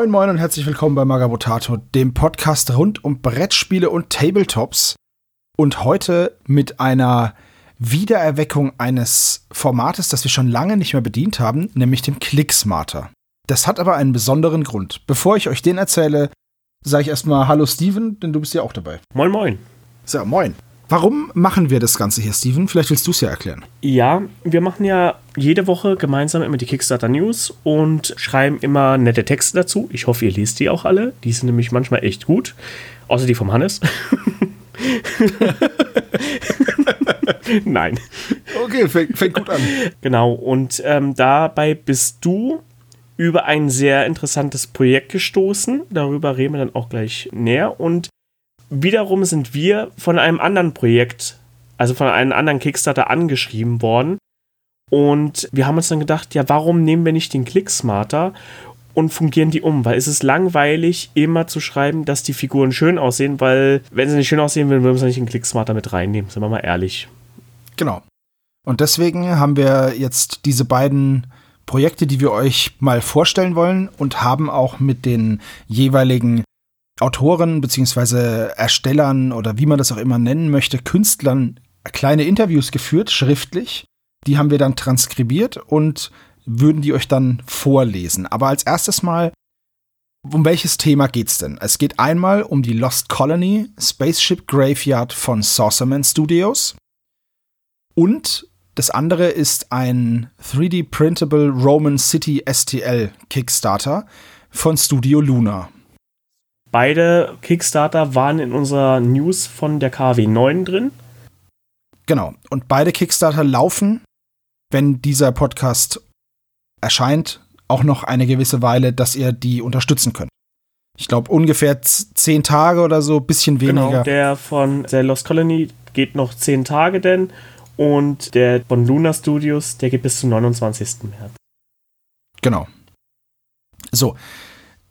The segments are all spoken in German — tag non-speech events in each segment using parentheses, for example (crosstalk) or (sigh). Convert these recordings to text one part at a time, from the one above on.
Moin Moin und herzlich willkommen bei Magabotato, dem Podcast rund um Brettspiele und Tabletops. Und heute mit einer Wiedererweckung eines Formates, das wir schon lange nicht mehr bedient haben, nämlich dem Clicksmarter. Das hat aber einen besonderen Grund. Bevor ich euch den erzähle, sage ich erstmal Hallo Steven, denn du bist ja auch dabei. Moin Moin. So, moin. Warum machen wir das Ganze hier, Steven? Vielleicht willst du es ja erklären. Ja, wir machen ja jede Woche gemeinsam immer die Kickstarter News und schreiben immer nette Texte dazu. Ich hoffe, ihr lest die auch alle. Die sind nämlich manchmal echt gut. Außer die vom Hannes. (laughs) Nein. Okay, fängt, fängt, gut an. Genau, und ähm, dabei bist du über ein sehr interessantes Projekt gestoßen. Darüber reden wir dann auch gleich näher. Und wiederum sind wir von einem anderen Projekt, also von einem anderen Kickstarter angeschrieben worden. Und wir haben uns dann gedacht, ja, warum nehmen wir nicht den Clicksmarter und fungieren die um? Weil es ist langweilig, immer zu schreiben, dass die Figuren schön aussehen, weil wenn sie nicht schön aussehen würden, würden wir nicht den Clicksmarter mit reinnehmen, sind wir mal ehrlich. Genau. Und deswegen haben wir jetzt diese beiden Projekte, die wir euch mal vorstellen wollen und haben auch mit den jeweiligen Autoren beziehungsweise Erstellern oder wie man das auch immer nennen möchte, Künstlern kleine Interviews geführt, schriftlich. Die haben wir dann transkribiert und würden die euch dann vorlesen. Aber als erstes mal, um welches Thema geht's denn? Es geht einmal um die Lost Colony Spaceship Graveyard von Saucerman Studios. Und das andere ist ein 3D Printable Roman City STL Kickstarter von Studio Luna. Beide Kickstarter waren in unserer News von der KW 9 drin. Genau. Und beide Kickstarter laufen, wenn dieser Podcast erscheint, auch noch eine gewisse Weile, dass ihr die unterstützen könnt. Ich glaube ungefähr zehn Tage oder so, bisschen genau, weniger. Genau, der von der Lost Colony geht noch zehn Tage denn und der von Luna Studios, der geht bis zum 29. März. Genau. So,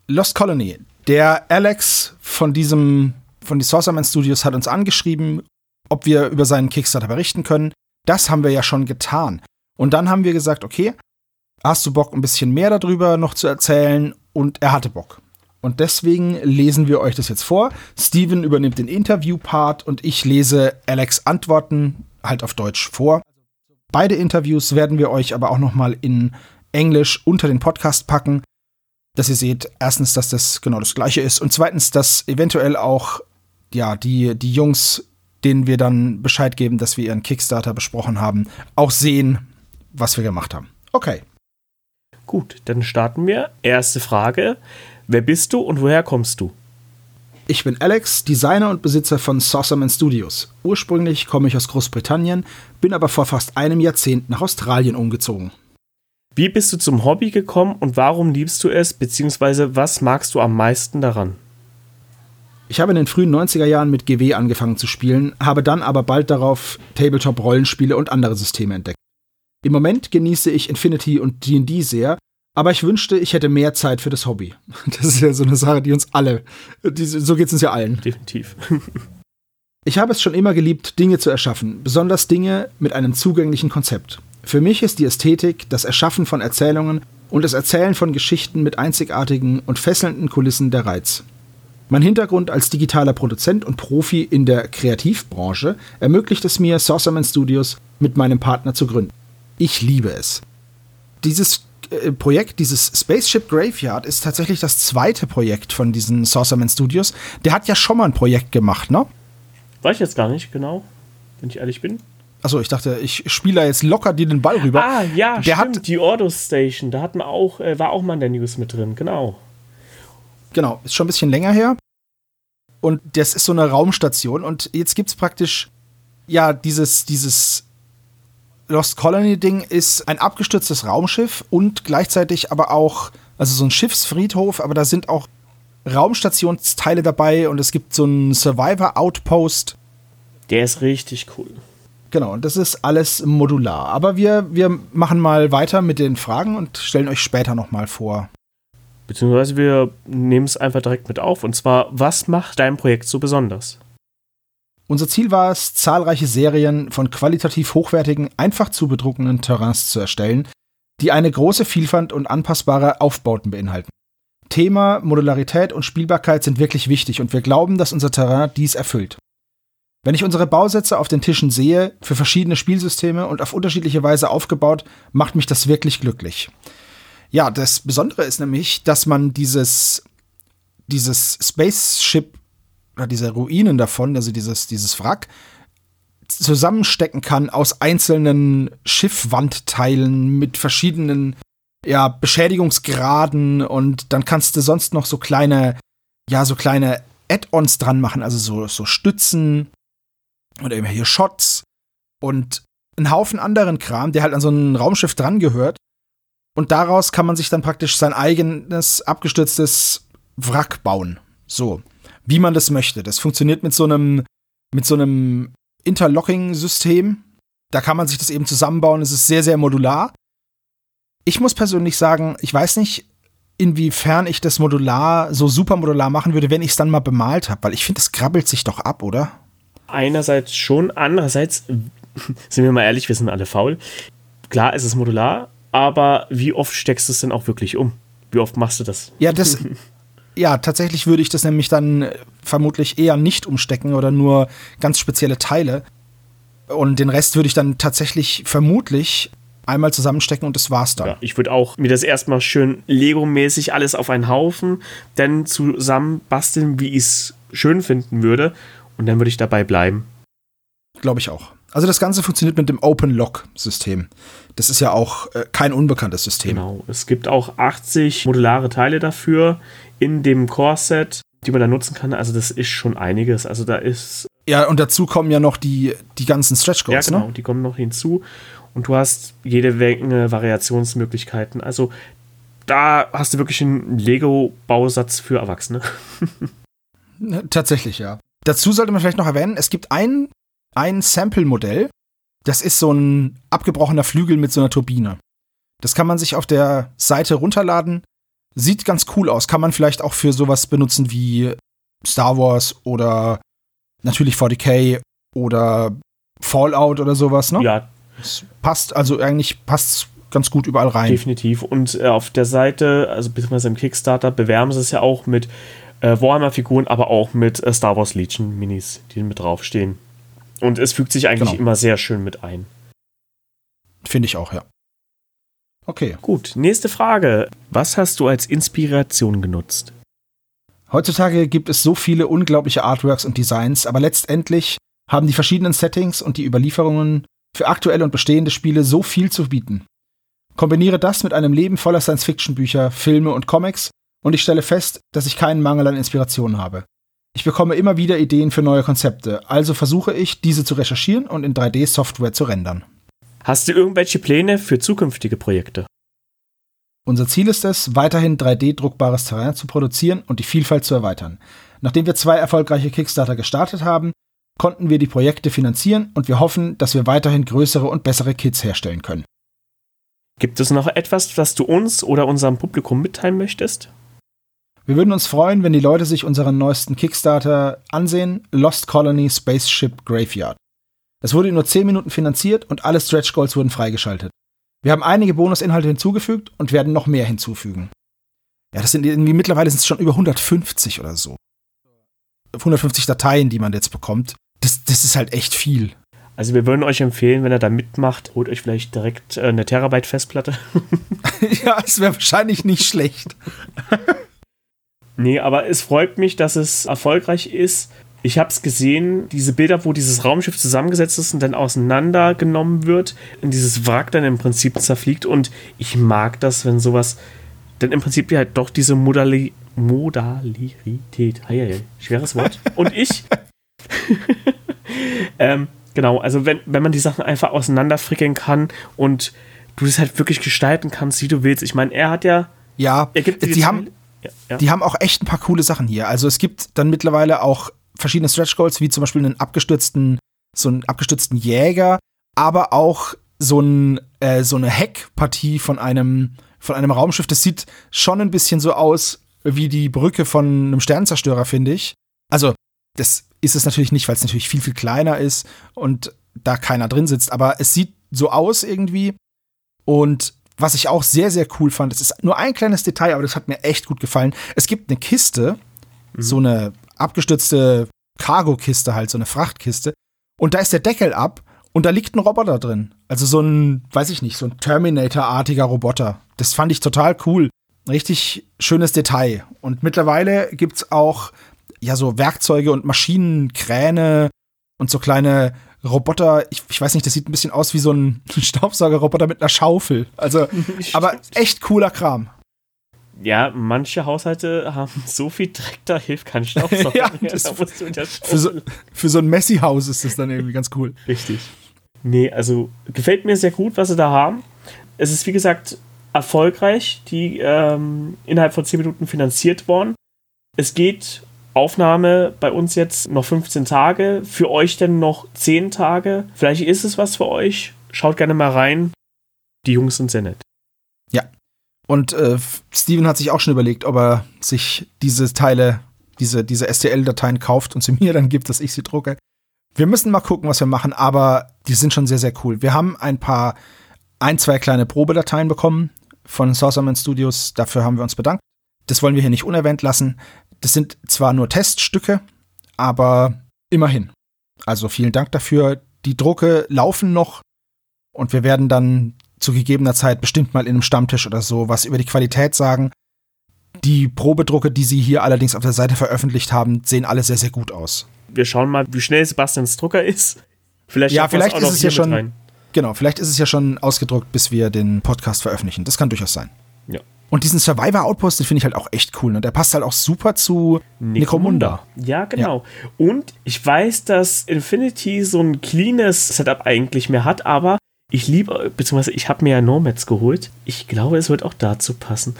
Lost Colony, der Alex von diesem, von die Sorcerman Studios hat uns angeschrieben, ob wir über seinen Kickstarter berichten können. Das haben wir ja schon getan. Und dann haben wir gesagt, okay, hast du Bock, ein bisschen mehr darüber noch zu erzählen? Und er hatte Bock. Und deswegen lesen wir euch das jetzt vor. Steven übernimmt den Interview-Part und ich lese Alex Antworten halt auf Deutsch vor. Beide Interviews werden wir euch aber auch noch mal in Englisch unter den Podcast packen dass ihr seht, erstens, dass das genau das gleiche ist und zweitens, dass eventuell auch ja, die, die Jungs, denen wir dann Bescheid geben, dass wir ihren Kickstarter besprochen haben, auch sehen, was wir gemacht haben. Okay. Gut, dann starten wir. Erste Frage. Wer bist du und woher kommst du? Ich bin Alex, Designer und Besitzer von Saucerman Studios. Ursprünglich komme ich aus Großbritannien, bin aber vor fast einem Jahrzehnt nach Australien umgezogen. Wie bist du zum Hobby gekommen und warum liebst du es, beziehungsweise was magst du am meisten daran? Ich habe in den frühen 90er Jahren mit GW angefangen zu spielen, habe dann aber bald darauf Tabletop-Rollenspiele und andere Systeme entdeckt. Im Moment genieße ich Infinity und D&D sehr, aber ich wünschte, ich hätte mehr Zeit für das Hobby. (laughs) Das ist ja so eine Sache, die uns alle, die, so geht es uns ja allen. Definitiv. ich habe es schon immer geliebt, Dinge zu erschaffen, besonders Dinge mit einem zugänglichen Konzept. Für mich ist die Ästhetik, das Erschaffen von Erzählungen und das Erzählen von Geschichten mit einzigartigen und fesselnden Kulissen der Reiz. Mein Hintergrund als digitaler Produzent und Profi in der Kreativbranche ermöglicht es mir, Saucerman Studios mit meinem Partner zu gründen. Ich liebe es. Dieses äh, Projekt, dieses Spaceship Graveyard, ist tatsächlich das zweite Projekt von diesen Saucerman Studios. Der hat ja schon mal ein Projekt gemacht, ne? Weiß ich jetzt gar nicht genau, wenn ich ehrlich bin. Achso, ich dachte, ich spiele jetzt locker dir den Ball rüber. Ah, ja, der stimmt, hat die Ordo Station, da hat man auch, äh, war auch mal in der News mit drin, genau. Genau, ist schon ein bisschen länger her. Und das ist so eine Raumstation und jetzt gibt es praktisch, ja, dieses, dieses Lost Colony-Ding ist ein abgestürztes Raumschiff und gleichzeitig aber auch, also so ein Schiffsfriedhof, aber da sind auch Raumstationsteile dabei und es gibt so einen Survivor-Outpost. Der ist richtig cool. Genau, und das ist alles modular. Aber wir, wir machen mal weiter mit den Fragen und stellen euch später nochmal vor. Beziehungsweise wir nehmen es einfach direkt mit auf. Und zwar, was macht dein Projekt so besonders? Unser Ziel war es, zahlreiche Serien von qualitativ hochwertigen, einfach zu bedruckenden Terrains zu erstellen, die eine große Vielfalt und anpassbare Aufbauten beinhalten. Thema Modularität und Spielbarkeit sind wirklich wichtig und wir glauben, dass unser Terrain dies erfüllt. Wenn ich unsere Bausätze auf den Tischen sehe, für verschiedene Spielsysteme und auf unterschiedliche Weise aufgebaut, macht mich das wirklich glücklich. Ja, das Besondere ist nämlich, dass man dieses, dieses Spaceship oder diese Ruinen davon, also dieses, dieses Wrack, zusammenstecken kann aus einzelnen Schiffwandteilen mit verschiedenen ja, Beschädigungsgraden und dann kannst du sonst noch so kleine, ja, so kleine Add-ons dran machen, also so, so Stützen oder eben hier Shots und einen Haufen anderen Kram, der halt an so ein Raumschiff dran gehört. Und daraus kann man sich dann praktisch sein eigenes abgestürztes Wrack bauen. So, wie man das möchte. Das funktioniert mit so einem, mit so einem Interlocking-System. Da kann man sich das eben zusammenbauen. Es ist sehr, sehr modular. Ich muss persönlich sagen, ich weiß nicht, inwiefern ich das modular, so super modular machen würde, wenn ich es dann mal bemalt habe, weil ich finde, es krabbelt sich doch ab, oder? Einerseits schon, andererseits, (laughs) sind wir mal ehrlich, wir sind alle faul. Klar, es ist modular, aber wie oft steckst du es denn auch wirklich um? Wie oft machst du das? Ja, das. (laughs) ja, tatsächlich würde ich das nämlich dann vermutlich eher nicht umstecken oder nur ganz spezielle Teile. Und den Rest würde ich dann tatsächlich vermutlich einmal zusammenstecken und das war's dann. Ja, ich würde auch mir das erstmal schön Lego-mäßig alles auf einen Haufen, dann zusammenbasteln, wie ich es schön finden würde. Und dann würde ich dabei bleiben. Glaube ich auch. Also das Ganze funktioniert mit dem Open Lock System. Das ist ja auch äh, kein unbekanntes System. Genau. Es gibt auch 80 modulare Teile dafür in dem Core-Set, die man da nutzen kann. Also das ist schon einiges. Also da ist. Ja, und dazu kommen ja noch die, die ganzen Stretch Goals, Ja, genau, ne? die kommen noch hinzu. Und du hast jede Menge Variationsmöglichkeiten. Also da hast du wirklich einen Lego-Bausatz für Erwachsene. (laughs) Tatsächlich, ja. Dazu sollte man vielleicht noch erwähnen, es gibt ein, ein Sample-Modell, das ist so ein abgebrochener Flügel mit so einer Turbine. Das kann man sich auf der Seite runterladen. Sieht ganz cool aus. Kann man vielleicht auch für sowas benutzen wie Star Wars oder natürlich 40k oder Fallout oder sowas, ne? Ja. Es passt, also eigentlich passt ganz gut überall rein. Definitiv. Und äh, auf der Seite, also beziehungsweise im Kickstarter, bewerben sie es ja auch mit äh, Warhammer-Figuren, aber auch mit äh, Star Wars Legion-Minis, die mit draufstehen. Und es fügt sich eigentlich genau. immer sehr schön mit ein. Finde ich auch, ja. Okay. Gut, nächste Frage. Was hast du als Inspiration genutzt? Heutzutage gibt es so viele unglaubliche Artworks und Designs, aber letztendlich haben die verschiedenen Settings und die Überlieferungen für aktuelle und bestehende Spiele so viel zu bieten. Kombiniere das mit einem Leben voller Science-Fiction-Bücher, Filme und Comics und ich stelle fest, dass ich keinen Mangel an Inspiration habe. Ich bekomme immer wieder Ideen für neue Konzepte, also versuche ich, diese zu recherchieren und in 3D-Software zu rendern. Hast du irgendwelche Pläne für zukünftige Projekte? Unser Ziel ist es, weiterhin 3D-druckbares Terrain zu produzieren und die Vielfalt zu erweitern. Nachdem wir zwei erfolgreiche Kickstarter gestartet haben, konnten wir die Projekte finanzieren und wir hoffen, dass wir weiterhin größere und bessere Kits herstellen können. Gibt es noch etwas, was du uns oder unserem Publikum mitteilen möchtest? Wir würden uns freuen, wenn die Leute sich unseren neuesten Kickstarter ansehen, Lost Colony Spaceship Graveyard. Es wurde in nur 10 Minuten finanziert und alle Stretch Goals wurden freigeschaltet. Wir haben einige Bonusinhalte hinzugefügt und werden noch mehr hinzufügen. Ja, das sind irgendwie mittlerweile sind es schon über 150 oder so. 150 Dateien, die man jetzt bekommt. Das, das ist halt echt viel. Also wir würden euch empfehlen, wenn ihr da mitmacht, holt euch vielleicht direkt äh, eine Terabyte Festplatte. (laughs) ja, es wäre wahrscheinlich nicht schlecht. (laughs) Nee, aber es freut mich, dass es erfolgreich ist. Ich habe es gesehen, diese Bilder, wo dieses Raumschiff zusammengesetzt ist und dann auseinandergenommen wird, in dieses Wrack dann im Prinzip zerfliegt. Und ich mag das, wenn sowas dann im Prinzip halt doch diese Modali Modalität, hey, schweres Wort. Und ich, (laughs) ähm, genau, also wenn, wenn man die Sachen einfach auseinanderfrickeln kann und du das halt wirklich gestalten kannst, wie du willst. Ich meine, er hat ja. Ja, er gibt die haben Die haben auch echt ein paar coole Sachen hier. Also es gibt dann mittlerweile auch verschiedene Stretch Goals, wie zum Beispiel einen abgestürzten, so einen abgestürzten Jäger, aber auch so, ein, äh, so eine Heckpartie von einem, von einem Raumschiff. Das sieht schon ein bisschen so aus wie die Brücke von einem Sternzerstörer, finde ich. Also, das ist es natürlich nicht, weil es natürlich viel, viel kleiner ist und da keiner drin sitzt, aber es sieht so aus irgendwie. Und was ich auch sehr, sehr cool fand, das ist nur ein kleines Detail, aber das hat mir echt gut gefallen. Es gibt eine Kiste, mhm. so eine abgestützte Cargo-Kiste halt, so eine Frachtkiste. Und da ist der Deckel ab und da liegt ein Roboter drin. Also so ein, weiß ich nicht, so ein Terminator-artiger Roboter. Das fand ich total cool. Richtig schönes Detail. Und mittlerweile gibt's auch ja so Werkzeuge und Maschinen, Kräne und so kleine Roboter. Ich, ich weiß nicht, das sieht ein bisschen aus wie so ein (laughs) Staubsaugerroboter mit einer Schaufel. Also, (laughs) aber echt cooler Kram. Ja, manche Haushalte haben (laughs) so viel Dreck, da hilft kein Staubsauger. ja, das da musst du für, so, für so ein Messi-Haus ist das dann irgendwie ganz cool. Richtig. Nee, also gefällt mir sehr gut, was sie da haben. Es ist, wie gesagt, erfolgreich, die ähm, innerhalb von 10 Minuten finanziert worden. Es geht Aufnahme bei uns jetzt noch 15 Tage, für euch denn noch 10 Tage. Vielleicht ist es was für euch. Schaut gerne mal rein. Die Jungs sind sehr nett. Ja. Und äh, Steven hat sich auch schon überlegt, ob er sich diese Teile, diese, diese STL-Dateien kauft und sie (laughs) mir dann gibt, dass ich sie drucke. Wir müssen mal gucken, was wir machen, aber die sind schon sehr, sehr cool. Wir haben ein paar, ein, zwei kleine Probedateien bekommen von Saucerman Studios. Dafür haben wir uns bedankt. Das wollen wir hier nicht unerwähnt lassen. Das sind zwar nur Teststücke, aber immerhin. Also vielen Dank dafür. Die Drucke laufen noch und wir werden dann zu gegebener Zeit bestimmt mal in einem Stammtisch oder so was über die Qualität sagen. Die Probedrucke, die Sie hier allerdings auf der Seite veröffentlicht haben, sehen alle sehr, sehr gut aus. Wir schauen mal, wie schnell Sebastians Drucker ist. Vielleicht ja, vielleicht ist es ja schon. Genau, vielleicht ist es ja schon ausgedruckt, bis wir den Podcast veröffentlichen. Das kann durchaus sein. Und diesen Survivor Outpost, den finde ich halt auch echt cool. Ne? Der passt halt auch super zu Necromunda. Ja, genau. Ja. Und ich weiß, dass Infinity so ein cleanes Setup eigentlich mehr hat, aber ich liebe, beziehungsweise ich habe mir ja Nomads geholt. Ich glaube, es wird auch dazu passen.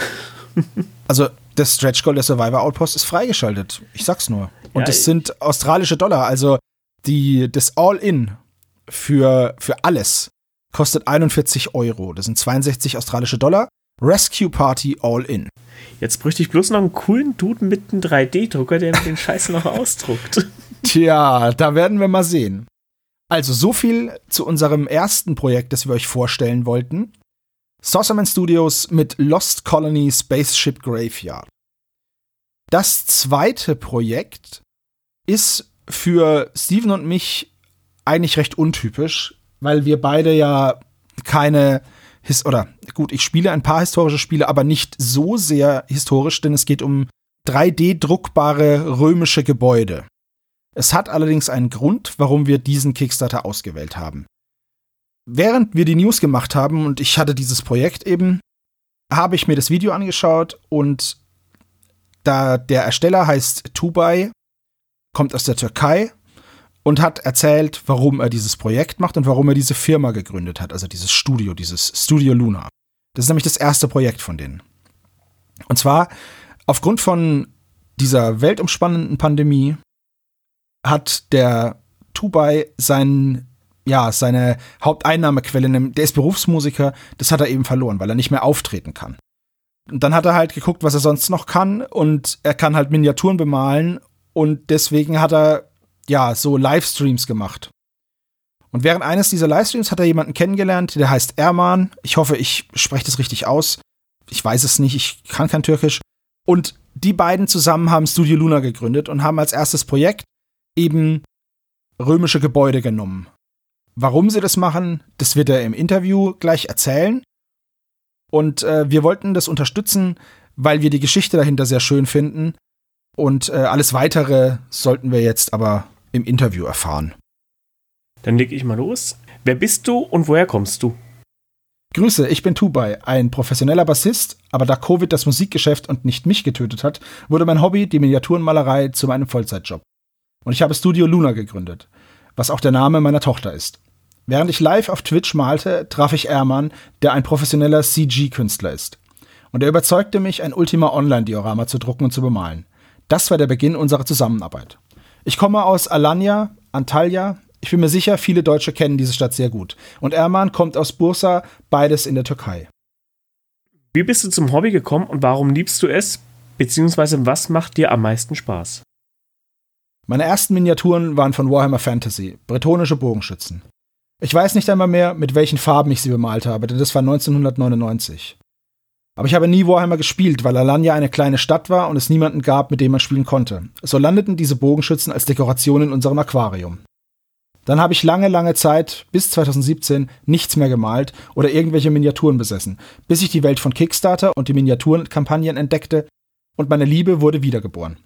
(laughs) also, das Stretch Goal der Survivor Outpost ist freigeschaltet. Ich sag's nur. Und ja, das sind australische Dollar. Also, die, das All-In für, für alles kostet 41 Euro. Das sind 62 australische Dollar. Rescue Party All In. Jetzt bräuchte ich bloß noch einen coolen Dude mit einem 3D-Drucker, der den Scheiß noch ausdruckt. (laughs) Tja, da werden wir mal sehen. Also, so viel zu unserem ersten Projekt, das wir euch vorstellen wollten. Saucerman Studios mit Lost Colony Spaceship Graveyard. Das zweite Projekt ist für Steven und mich eigentlich recht untypisch, weil wir beide ja keine his oder gut, ich spiele ein paar historische Spiele, aber nicht so sehr historisch, denn es geht um 3D-druckbare römische Gebäude. Es hat allerdings einen Grund, warum wir diesen Kickstarter ausgewählt haben. Während wir die News gemacht haben und ich hatte dieses Projekt eben, habe ich mir das Video angeschaut und da der Ersteller heißt Tubay, kommt aus der Türkei und hat erzählt, warum er dieses Projekt macht und warum er diese Firma gegründet hat, also dieses Studio, dieses Studio Luna. Das ist nämlich das erste Projekt von denen. Und zwar aufgrund von dieser weltumspannenden Pandemie hat der Tubai sein, ja, seine Haupteinnahmequelle, der ist Berufsmusiker, das hat er eben verloren, weil er nicht mehr auftreten kann. Und dann hat er halt geguckt, was er sonst noch kann und er kann halt Miniaturen bemalen und deswegen hat er ja, so Livestreams gemacht. Und während eines dieser Livestreams hat er jemanden kennengelernt, der heißt Erman. Ich hoffe, ich spreche das richtig aus. Ich weiß es nicht, ich kann kein Türkisch. Und die beiden zusammen haben Studio Luna gegründet und haben als erstes Projekt eben römische Gebäude genommen. Warum sie das machen, das wird er im Interview gleich erzählen. Und äh, wir wollten das unterstützen, weil wir die Geschichte dahinter sehr schön finden. Und äh, alles weitere sollten wir jetzt aber im Interview erfahren. Dann leg ich mal los. Wer bist du und woher kommst du? Grüße, ich bin Tubai, ein professioneller Bassist, aber da Covid das Musikgeschäft und nicht mich getötet hat, wurde mein Hobby, die Miniaturenmalerei, zu meinem Vollzeitjob. Und ich habe Studio Luna gegründet, was auch der Name meiner Tochter ist. Während ich live auf Twitch malte, traf ich Erman, der ein professioneller CG-Künstler ist. Und er überzeugte mich, ein Ultima Online-Diorama zu drucken und zu bemalen. Das war der Beginn unserer Zusammenarbeit. Ich komme aus Alanya, Antalya. Ich bin mir sicher, viele Deutsche kennen diese Stadt sehr gut. Und Erman kommt aus Bursa, beides in der Türkei. Wie bist du zum Hobby gekommen und warum liebst du es? Beziehungsweise was macht dir am meisten Spaß? Meine ersten Miniaturen waren von Warhammer Fantasy, bretonische Bogenschützen. Ich weiß nicht einmal mehr, mit welchen Farben ich sie bemalt habe, denn das war 1999. Aber ich habe nie Warhammer gespielt, weil Alanya eine kleine Stadt war und es niemanden gab, mit dem man spielen konnte. So landeten diese Bogenschützen als Dekoration in unserem Aquarium. Dann habe ich lange, lange Zeit, bis 2017, nichts mehr gemalt oder irgendwelche Miniaturen besessen, bis ich die Welt von Kickstarter und die Miniaturenkampagnen entdeckte und meine Liebe wurde wiedergeboren.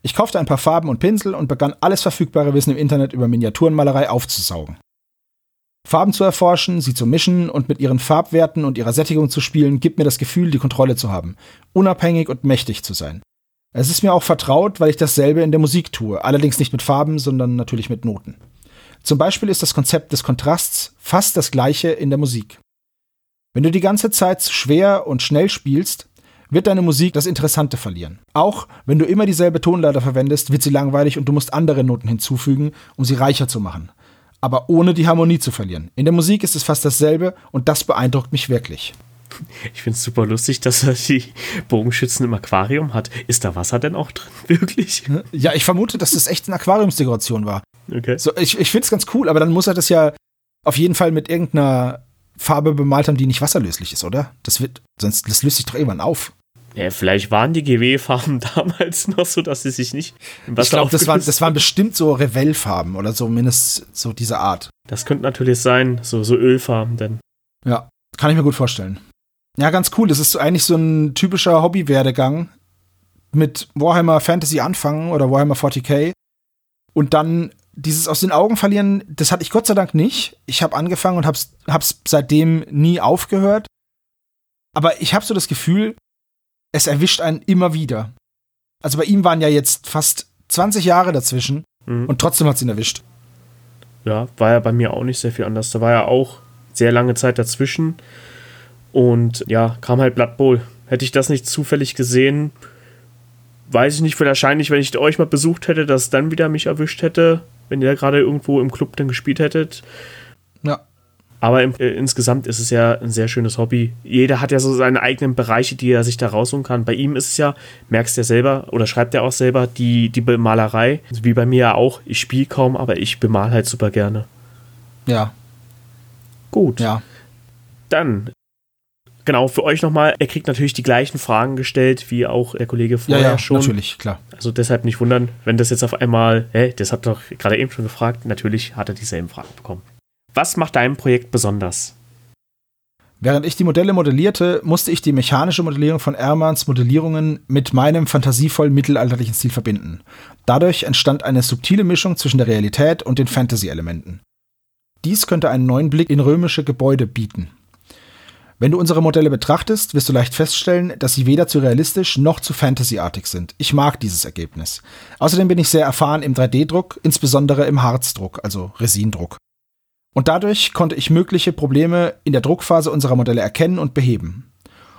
Ich kaufte ein paar Farben und Pinsel und begann alles verfügbare Wissen im Internet über Miniaturenmalerei aufzusaugen. Farben zu erforschen, sie zu mischen und mit ihren Farbwerten und ihrer Sättigung zu spielen, gibt mir das Gefühl, die Kontrolle zu haben, unabhängig und mächtig zu sein. Es ist mir auch vertraut, weil ich dasselbe in der Musik tue, allerdings nicht mit Farben, sondern natürlich mit Noten. Zum Beispiel ist das Konzept des Kontrasts fast das gleiche in der Musik. Wenn du die ganze Zeit zu schwer und schnell spielst, wird deine Musik das Interessante verlieren. Auch wenn du immer dieselbe Tonleiter verwendest, wird sie langweilig und du musst andere Noten hinzufügen, um sie reicher zu machen aber ohne die Harmonie zu verlieren. In der Musik ist es fast dasselbe und das beeindruckt mich wirklich. Ich finde es super lustig, dass er die Bogenschützen im Aquarium hat. Ist da Wasser denn auch drin, (laughs) wirklich? Ja, ich vermute, dass das echt eine Aquariumsdekoration war. Okay. So, ich ich finde es ganz cool, aber dann muss er das ja auf jeden Fall mit irgendeiner Farbe bemalt haben, die nicht wasserlöslich ist, oder? Das wird, sonst das löst sich doch irgendwann auf. Ja, vielleicht waren die GW-Farben (laughs) damals noch so, dass sie sich nicht Ich glaube, das waren, das waren bestimmt so Revell-Farben oder so, mindestens so diese Art. Das könnte natürlich sein, so, so Ölfarben denn. Ja, kann ich mir gut vorstellen. Ja, ganz cool. Das ist eigentlich so ein typischer Hobby-Werdegang mit Warhammer Fantasy anfangen oder Warhammer 40k und dann dieses aus den Augen verlieren, das hatte ich Gott sei Dank nicht. Ich habe angefangen und hab's, hab's seitdem nie aufgehört. Aber ich habe so das Gefühl, es erwischt einen immer wieder. Also bei ihm waren ja jetzt fast 20 Jahre dazwischen mhm. und trotzdem hat es ihn erwischt. Ja, war ja bei mir auch nicht sehr viel anders. Da war ja auch sehr lange Zeit dazwischen. Und ja, kam halt Blood Bowl. Hätte ich das nicht zufällig gesehen, weiß ich nicht, wahrscheinlich, wenn ich euch mal besucht hätte, dass dann wieder mich erwischt hätte, wenn ihr gerade irgendwo im Club dann gespielt hättet. Ja. Aber im, äh, insgesamt ist es ja ein sehr schönes Hobby. Jeder hat ja so seine eigenen Bereiche, die er sich da rausholen kann. Bei ihm ist es ja, merkst du ja selber oder schreibt er auch selber, die, die Bemalerei. Wie bei mir ja auch. Ich spiele kaum, aber ich bemal halt super gerne. Ja. Gut. Ja. Dann genau, für euch nochmal, er kriegt natürlich die gleichen Fragen gestellt, wie auch der Kollege vorher ja, ja, schon. natürlich, klar. Also deshalb nicht wundern, wenn das jetzt auf einmal, hä, das habt ihr doch gerade eben schon gefragt, natürlich hat er dieselben Fragen bekommen. Was macht dein Projekt besonders? Während ich die Modelle modellierte, musste ich die mechanische Modellierung von Ermans Modellierungen mit meinem fantasievollen mittelalterlichen Stil verbinden. Dadurch entstand eine subtile Mischung zwischen der Realität und den Fantasy-Elementen. Dies könnte einen neuen Blick in römische Gebäude bieten. Wenn du unsere Modelle betrachtest, wirst du leicht feststellen, dass sie weder zu realistisch noch zu fantasyartig sind. Ich mag dieses Ergebnis. Außerdem bin ich sehr erfahren im 3D-Druck, insbesondere im Harzdruck, also Resindruck. Und dadurch konnte ich mögliche Probleme in der Druckphase unserer Modelle erkennen und beheben.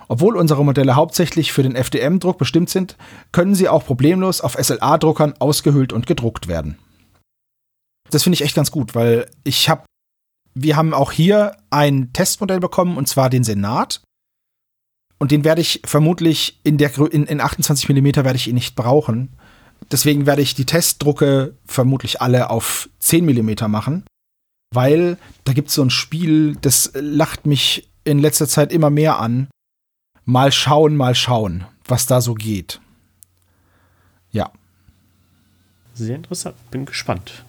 Obwohl unsere Modelle hauptsächlich für den FDM-Druck bestimmt sind, können sie auch problemlos auf SLA-Druckern ausgehöhlt und gedruckt werden. Das finde ich echt ganz gut, weil ich habe, wir haben auch hier ein Testmodell bekommen und zwar den Senat. Und den werde ich vermutlich in der in, in 28 mm werde ich ihn nicht brauchen. Deswegen werde ich die Testdrucke vermutlich alle auf 10 mm machen weil da gibt es so ein Spiel, das lacht mich in letzter Zeit immer mehr an. Mal schauen, mal schauen, was da so geht. Ja. Sehr interessant, bin gespannt.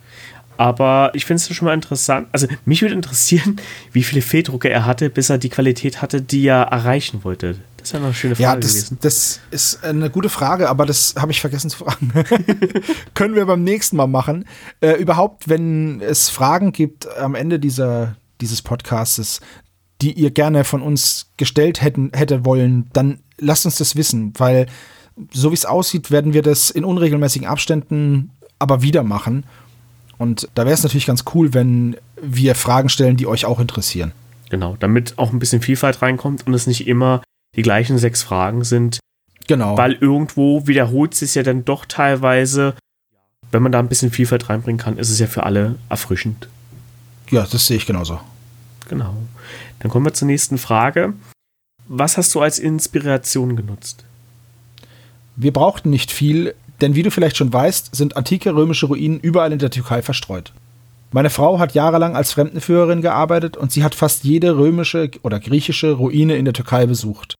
Aber ich finde es schon mal interessant. Also, mich würde interessieren, wie viele Fehldrucke er hatte, bis er die Qualität hatte, die er erreichen wollte. Das ist ja noch eine schöne Frage ja, das, gewesen. Das ist eine gute Frage, aber das habe ich vergessen zu fragen. (laughs) Können wir beim nächsten Mal machen. Äh, überhaupt, wenn es Fragen gibt am Ende dieser, dieses Podcastes, die ihr gerne von uns gestellt hätten, hätte wollen, dann lasst uns das wissen, weil so wie es aussieht, werden wir das in unregelmäßigen Abständen aber wieder machen. Und da wäre es natürlich ganz cool, wenn wir Fragen stellen, die euch auch interessieren. Genau, damit auch ein bisschen Vielfalt reinkommt und es nicht immer die gleichen sechs Fragen sind. Genau. Weil irgendwo wiederholt es sich ja dann doch teilweise. Wenn man da ein bisschen Vielfalt reinbringen kann, ist es ja für alle erfrischend. Ja, das sehe ich genauso. Genau. Dann kommen wir zur nächsten Frage. Was hast du als Inspiration genutzt? Wir brauchten nicht viel, denn wie du vielleicht schon weißt, sind antike römische Ruinen überall in der Türkei verstreut. Meine Frau hat jahrelang als Fremdenführerin gearbeitet und sie hat fast jede römische oder griechische Ruine in der Türkei besucht.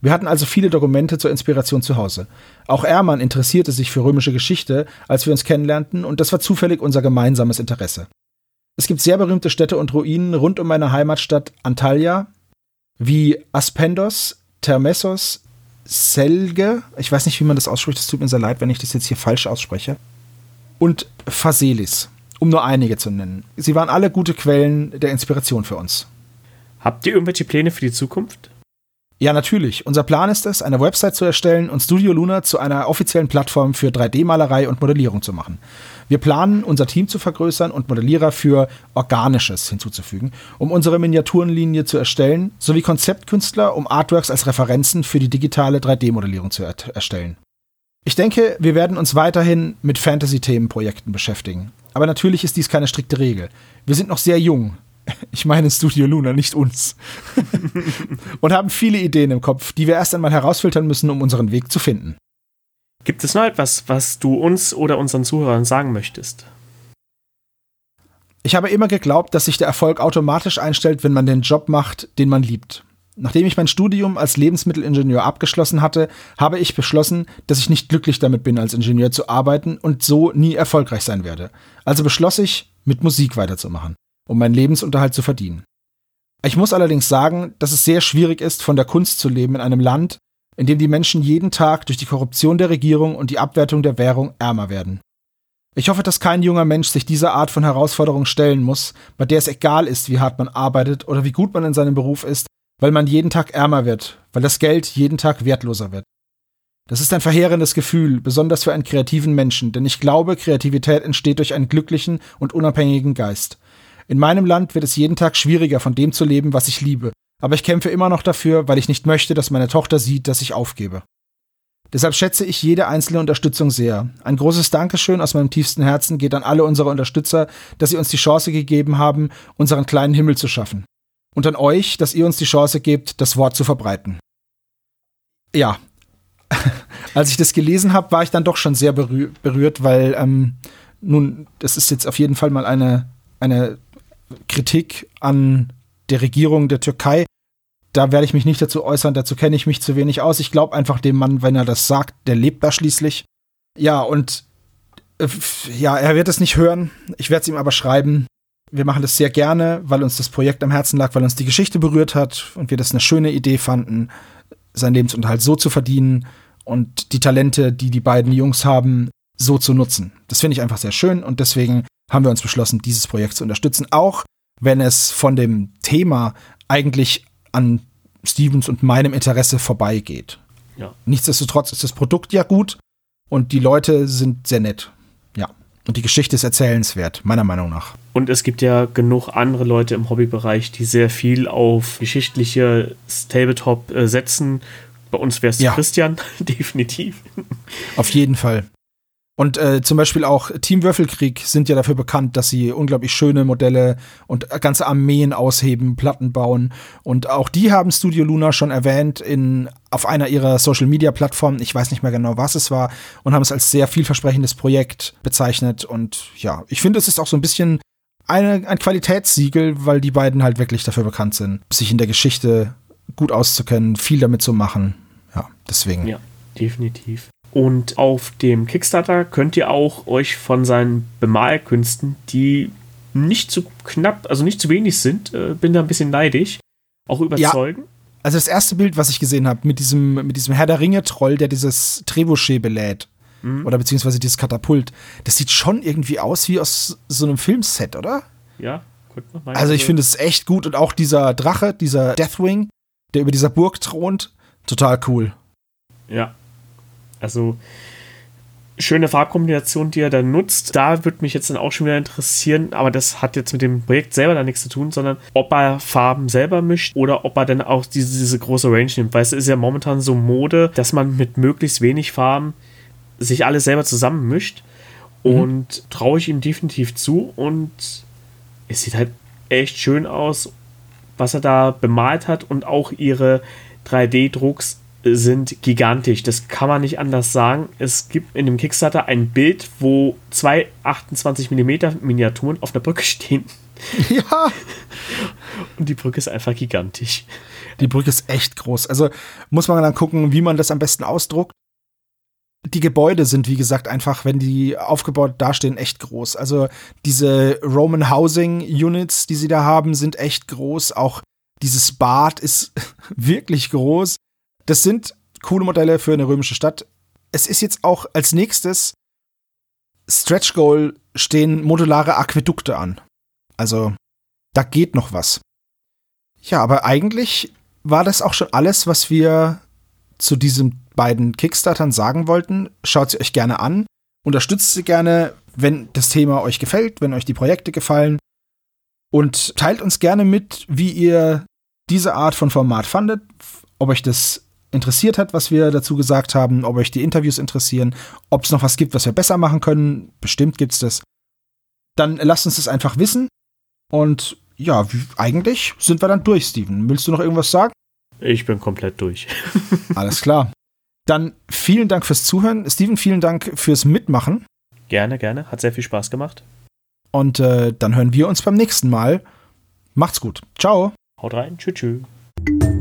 Wir hatten also viele Dokumente zur Inspiration zu Hause. Auch Ermann interessierte sich für römische Geschichte, als wir uns kennenlernten, und das war zufällig unser gemeinsames Interesse. Es gibt sehr berühmte Städte und Ruinen rund um meine Heimatstadt Antalya, wie Aspendos, Termessos, Selge, ich weiß nicht, wie man das ausspricht, es tut mir sehr leid, wenn ich das jetzt hier falsch ausspreche, und Phaselis, um nur einige zu nennen. Sie waren alle gute Quellen der Inspiration für uns. Habt ihr irgendwelche Pläne für die Zukunft? Ja, natürlich. Unser Plan ist es, eine Website zu erstellen und Studio Luna zu einer offiziellen Plattform für 3D-Malerei und Modellierung zu machen. Wir planen, unser Team zu vergrößern und Modellierer für Organisches hinzuzufügen, um unsere Miniaturenlinie zu erstellen, sowie Konzeptkünstler, um Artworks als Referenzen für die digitale 3D-Modellierung zu er erstellen. Ich denke, wir werden uns weiterhin mit Fantasy-Themenprojekten beschäftigen. Aber natürlich ist dies keine strikte Regel. Wir sind noch sehr jung, (laughs) ich meine Studio Luna, nicht uns. (laughs) und haben viele Ideen im Kopf, die wir erst einmal herausfiltern müssen, um unseren Weg zu finden. Gibt es noch etwas, was du uns oder unseren Zuhörern sagen möchtest? Ich habe immer geglaubt, dass sich der Erfolg automatisch einstellt, wenn man den Job macht, den man liebt. Nachdem ich mein Studium als Lebensmittelingenieur abgeschlossen hatte, habe ich beschlossen, dass ich nicht glücklich damit bin, als Ingenieur zu arbeiten und so nie erfolgreich sein werde. Also beschloss ich, mit Musik weiterzumachen um meinen Lebensunterhalt zu verdienen. Ich muss allerdings sagen, dass es sehr schwierig ist, von der Kunst zu leben in einem Land, in dem die Menschen jeden Tag durch die Korruption der Regierung und die Abwertung der Währung ärmer werden. Ich hoffe, dass kein junger Mensch sich dieser Art von Herausforderung stellen muss, bei der es egal ist, wie hart man arbeitet oder wie gut man in seinem Beruf ist, weil man jeden Tag ärmer wird, weil das Geld jeden Tag wertloser wird. Das ist ein verheerendes Gefühl, besonders für einen kreativen Menschen, denn ich glaube, Kreativität entsteht durch einen glücklichen und unabhängigen Geist. In meinem Land wird es jeden Tag schwieriger, von dem zu leben, was ich liebe. Aber ich kämpfe immer noch dafür, weil ich nicht möchte, dass meine Tochter sieht, dass ich aufgebe. Deshalb schätze ich jede einzelne Unterstützung sehr. Ein großes Dankeschön aus meinem tiefsten Herzen geht an alle unsere Unterstützer, dass sie uns die Chance gegeben haben, unseren kleinen Himmel zu schaffen. Und an euch, dass ihr uns die Chance gebt, das Wort zu verbreiten. Ja, (laughs) als ich das gelesen habe, war ich dann doch schon sehr berühr berührt, weil ähm, nun, das ist jetzt auf jeden Fall mal eine, eine Kritik an der Regierung der Türkei. Da werde ich mich nicht dazu äußern, dazu kenne ich mich zu wenig aus. Ich glaube einfach dem Mann, wenn er das sagt, der lebt da schließlich. Ja, und äh, ja, er wird es nicht hören. Ich werde es ihm aber schreiben. Wir machen das sehr gerne, weil uns das Projekt am Herzen lag, weil uns die Geschichte berührt hat und wir das eine schöne Idee fanden, seinen Lebensunterhalt so zu verdienen und die Talente, die die beiden Jungs haben, so zu nutzen. Das finde ich einfach sehr schön und deswegen haben wir uns beschlossen, dieses Projekt zu unterstützen, auch wenn es von dem Thema eigentlich an Stevens und meinem Interesse vorbeigeht. Ja. Nichtsdestotrotz ist das Produkt ja gut und die Leute sind sehr nett. Ja. Und die Geschichte ist erzählenswert, meiner Meinung nach. Und es gibt ja genug andere Leute im Hobbybereich, die sehr viel auf geschichtliche Tabletop äh, setzen. Bei uns wäre es ja. Christian, (laughs) definitiv. Auf jeden Fall. Und äh, zum Beispiel auch Team Würfelkrieg sind ja dafür bekannt, dass sie unglaublich schöne Modelle und ganze Armeen ausheben, Platten bauen. Und auch die haben Studio Luna schon erwähnt in, auf einer ihrer Social Media Plattformen. Ich weiß nicht mehr genau, was es war. Und haben es als sehr vielversprechendes Projekt bezeichnet. Und ja, ich finde, es ist auch so ein bisschen eine, ein Qualitätssiegel, weil die beiden halt wirklich dafür bekannt sind, sich in der Geschichte gut auszukennen, viel damit zu machen. Ja, deswegen. Ja, definitiv. Und auf dem Kickstarter könnt ihr auch euch von seinen Bemalkünsten, die nicht zu knapp, also nicht zu wenig sind, äh, bin da ein bisschen neidisch, auch überzeugen. Ja. Also das erste Bild, was ich gesehen habe, mit diesem, mit diesem Herr der Ringe-Troll, der dieses Trebuchet belädt. Mhm. Oder beziehungsweise dieses Katapult. Das sieht schon irgendwie aus wie aus so einem Filmset, oder? Ja, Also ich finde es echt gut und auch dieser Drache, dieser Deathwing, der über dieser Burg thront, total cool. Ja, also schöne Farbkombination, die er da nutzt. Da würde mich jetzt dann auch schon wieder interessieren, aber das hat jetzt mit dem Projekt selber da nichts zu tun, sondern ob er Farben selber mischt oder ob er dann auch diese, diese große Range nimmt. Weil es ist ja momentan so Mode, dass man mit möglichst wenig Farben sich alles selber zusammenmischt. Mhm. Und traue ich ihm definitiv zu. Und es sieht halt echt schön aus, was er da bemalt hat und auch ihre 3D-Drucks sind gigantisch. Das kann man nicht anders sagen. Es gibt in dem Kickstarter ein Bild, wo zwei 28 mm Miniaturen auf der Brücke stehen. (laughs) Ja. Und die Brücke ist einfach gigantisch. Die Brücke ist echt groß. Also muss man dann gucken, wie man das am besten ausdruckt. Die Gebäude sind, wie gesagt, einfach, wenn die aufgebaut dastehen, echt groß. Also diese Roman Housing Units, die sie da haben, sind echt groß. Auch dieses Bad ist (laughs) wirklich groß. Das sind coole Modelle für eine römische Stadt. Es ist jetzt auch als nächstes Stretch Goal stehen modulare Aquädukte an. Also da geht noch was. Ja, aber eigentlich war das auch schon alles, was wir zu diesen beiden Kickstartern sagen wollten. Schaut sie euch gerne an, unterstützt sie gerne, wenn das Thema euch gefällt, wenn euch die Projekte gefallen und teilt uns gerne mit, wie ihr diese Art von Format fandet, ob euch das interessiert hat, was wir dazu gesagt haben, ob euch die Interviews interessieren, ob es noch was gibt, was wir besser machen können. Bestimmt gibt es das. Dann lasst uns das einfach wissen. Und ja, eigentlich sind wir dann durch, Steven. Willst du noch irgendwas sagen? Ich bin komplett durch. (laughs) Alles klar. Dann vielen Dank fürs Zuhören. Steven, vielen Dank fürs Mitmachen. Gerne, gerne. Hat sehr viel Spaß gemacht. Und äh, dann hören wir uns beim nächsten Mal. Macht's gut. Ciao. Haut rein. Tschüss. tschüss.